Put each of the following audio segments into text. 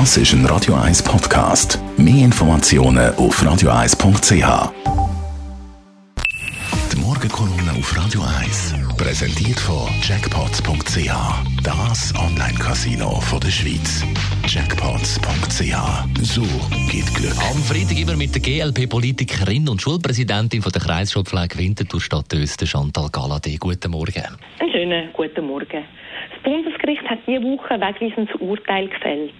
Das ist ein Radio 1 Podcast. Mehr Informationen auf radio1.ch. Die Morgenkolumne auf Radio 1 präsentiert von Jackpots.ch. Das Online-Casino der Schweiz. Jackpots.ch. So geht Glück. Am Freitag immer mit der GLP-Politikerin und Schulpräsidentin von der Kreisschulpflege Winterthur Stadt Östen, Chantal Galadé. Guten Morgen. Einen schönen guten Morgen. Das Bundesgericht hat diese Woche wegweisendes Urteil gefällt.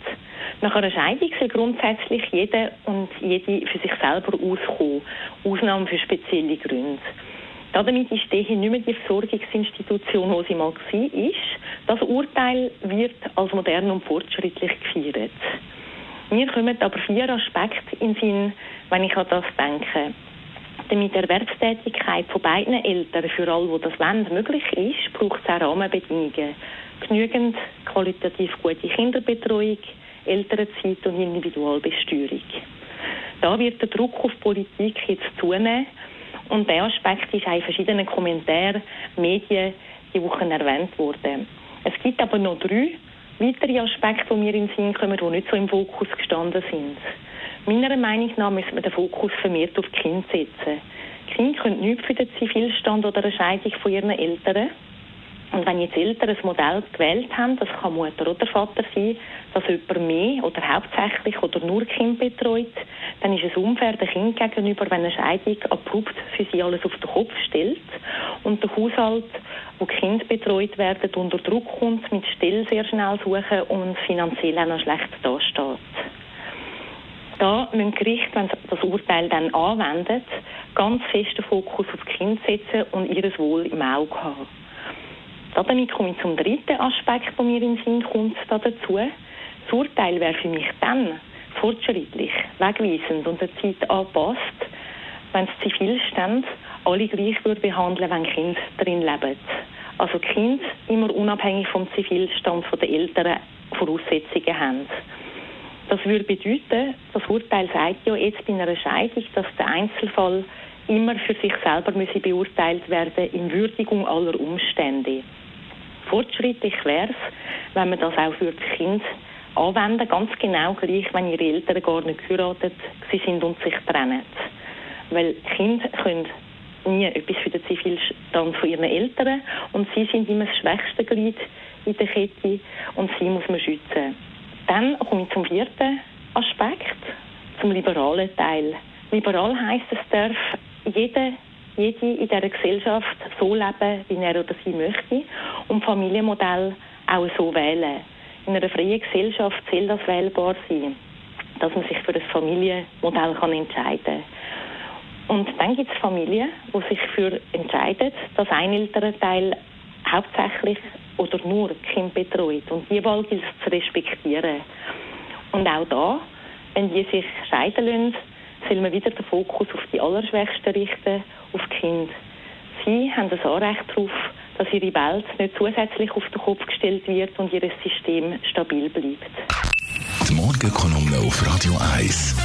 Nach einer Scheidung soll grundsätzlich jeder und jede für sich selber auskommen. Ausnahmen für spezielle Gründe. Damit ist die nicht mehr die Versorgungsinstitution, die sie mal war. Das Urteil wird als modern und fortschrittlich gefeiert. Mir kommen aber vier Aspekte in den Sinn, wenn ich an das denke. Damit Erwerbstätigkeit von beiden Eltern für alle, die das wollen, möglich ist, braucht es auch Rahmenbedingungen. Genügend qualitativ gute Kinderbetreuung, Elternzeit und Individualbesteuerung. Da wird der Druck auf Politik jetzt zunehmen und der Aspekt ist auch in verschiedenen Kommentaren, Medien die Woche erwähnt worden. Es gibt aber noch drei weitere Aspekte, die mir in den Sinn kommen, die nicht so im Fokus gestanden sind. Meiner Meinung nach müssen wir den Fokus vermehrt auf die Kinder setzen. Die Kinder können nichts für den Zivilstand oder eine Scheidung von ihren Eltern. Und wenn jetzt Eltern ein Modell gewählt haben, das kann Mutter oder Vater sein, dass jemand mehr oder hauptsächlich oder nur Kind betreut, dann ist es unfair dem Kind gegenüber, wenn eine Scheidung abrupt für sie alles auf den Kopf stellt und der Haushalt, wo Kind betreut werden, unter Druck kommt, mit Still sehr schnell suchen und finanziell auch noch schlecht dasteht. Da müssen Gerichte, wenn sie das Urteil dann anwendet, ganz fest den Fokus auf das Kind setzen und ihr Wohl im Auge haben. Damit komme ich zum dritten Aspekt, der mir in den Sinn kommt dazu. Das Urteil wäre für mich dann fortschrittlich, wegweisend und der Zeit angepasst, wenn das Zivilstand alle gleich würde behandeln, wenn Kinder drin leben. Also Kinder immer unabhängig vom Zivilstand der Eltern Voraussetzungen haben. Das würde bedeuten, das Urteil sagt ja jetzt bei einer Scheidung, dass der Einzelfall immer für sich selber müsse beurteilt werden in Würdigung aller Umstände. Fortschrittlich wäre es, wenn man das auch für die Kinder anwenden, ganz genau gleich, wenn ihre Eltern gar nicht geheiratet sind und sich trennen. Weil Kinder können nie etwas für den Zivilstand von ihren Eltern und sie sind immer das schwächste Glied in der Kette und sie muss man schützen. Dann komme ich zum vierten Aspekt, zum liberalen Teil. Liberal heißt es darf jeder jede in dieser Gesellschaft so leben, wie er oder sie möchte und Familienmodell auch so wählen. In einer freien Gesellschaft soll das wählbar sein, dass man sich für das Familienmodell kann entscheiden kann. Und dann gibt es Familien, die sich für entscheiden, dass ein Elternteil hauptsächlich oder nur Kind betreut. Und die Wahl gilt es zu respektieren. Und auch da, wenn die sich scheiden lassen, soll man wieder den Fokus auf die Allerschwächsten richten, auf die Kinder. Sie haben das Anrecht darauf, dass ihre Welt nicht zusätzlich auf den Kopf gestellt wird und ihr System stabil bleibt. Die Morgenkolumne auf Radio 1.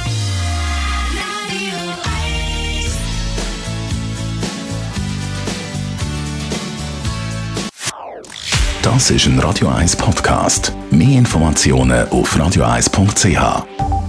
Das ist ein Radio 1 Podcast. Mehr Informationen auf radio1.ch.